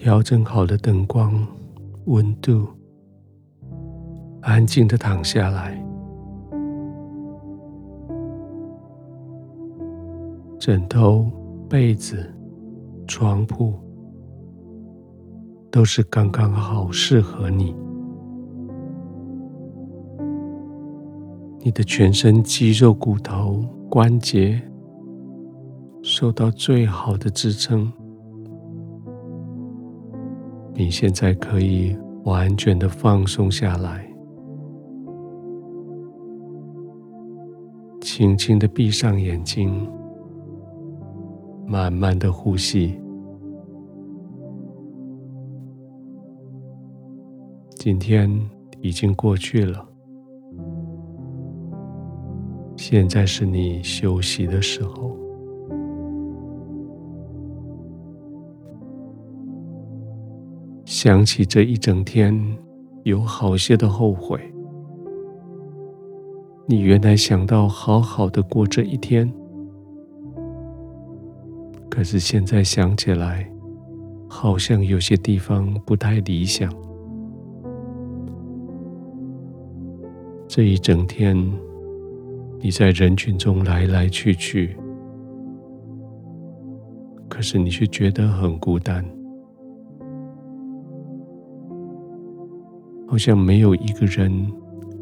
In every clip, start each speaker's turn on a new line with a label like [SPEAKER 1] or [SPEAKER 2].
[SPEAKER 1] 调整好了灯光、温度，安静的躺下来。枕头、被子、床铺都是刚刚好，适合你。你的全身肌肉、骨头、关节受到最好的支撑。你现在可以完全的放松下来，轻轻的闭上眼睛，慢慢的呼吸。今天已经过去了，现在是你休息的时候。想起这一整天，有好些的后悔。你原来想到好好的过这一天，可是现在想起来，好像有些地方不太理想。这一整天，你在人群中来来去去，可是你却觉得很孤单。好像没有一个人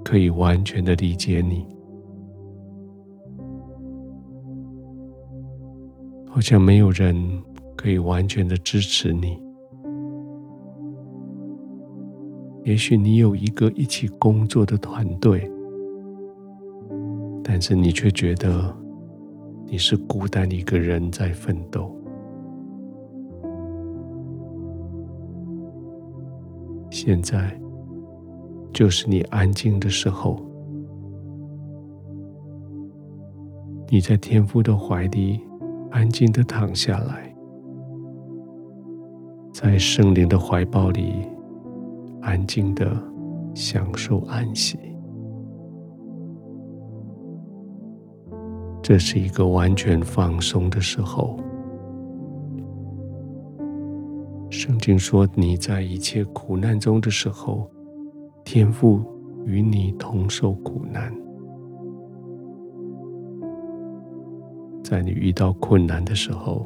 [SPEAKER 1] 可以完全的理解你，好像没有人可以完全的支持你。也许你有一个一起工作的团队，但是你却觉得你是孤单一个人在奋斗。现在。就是你安静的时候，你在天父的怀里安静的躺下来，在圣灵的怀抱里安静的享受安息。这是一个完全放松的时候。圣经说，你在一切苦难中的时候。天父与你同受苦难，在你遇到困难的时候，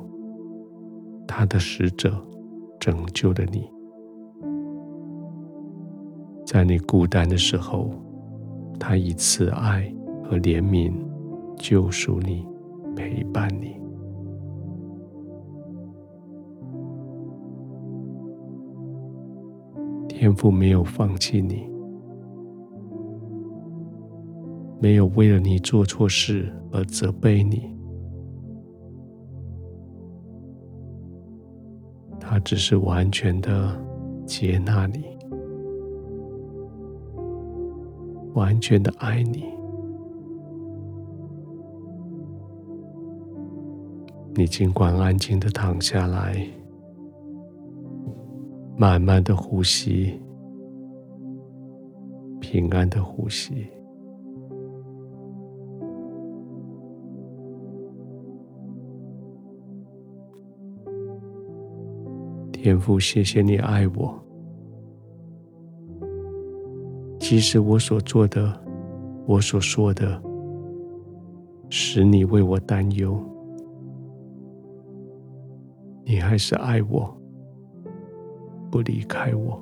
[SPEAKER 1] 他的使者拯救了你；在你孤单的时候，他以慈爱和怜悯救赎你，陪伴你。天父没有放弃你。没有为了你做错事而责备你，他只是完全的接纳你，完全的爱你。你尽管安静的躺下来，慢慢的呼吸，平安的呼吸。天父，谢谢你爱我，即使我所做的、我所说的，使你为我担忧，你还是爱我，不离开我。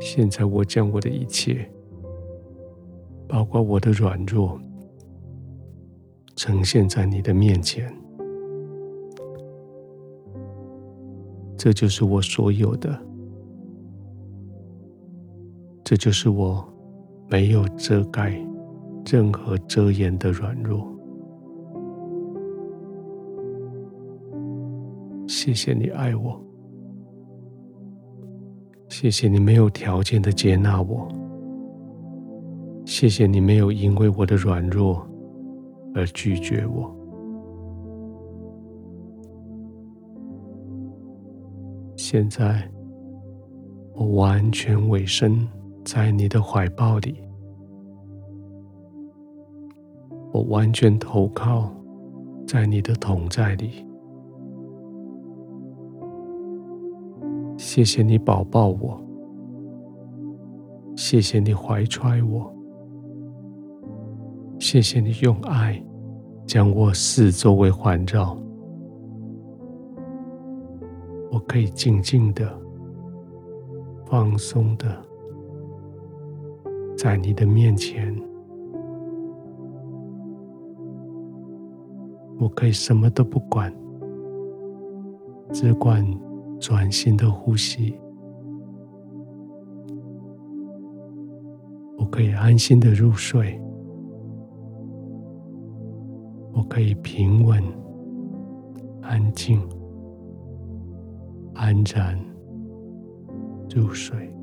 [SPEAKER 1] 现在我将我的一切，包括我的软弱。呈现在你的面前，这就是我所有的，这就是我没有遮盖任何遮掩的软弱。谢谢你爱我，谢谢你没有条件的接纳我，谢谢你没有因为我的软弱。而拒绝我。现在，我完全委身在你的怀抱里，我完全投靠在你的同在里。谢谢你抱抱我，谢谢你怀揣我，谢谢你用爱将我四周围环绕。我可以静静的、放松的在你的面前。我可以什么都不管，只管专心的呼吸。我可以安心的入睡。我可以平稳、安静、安然入睡。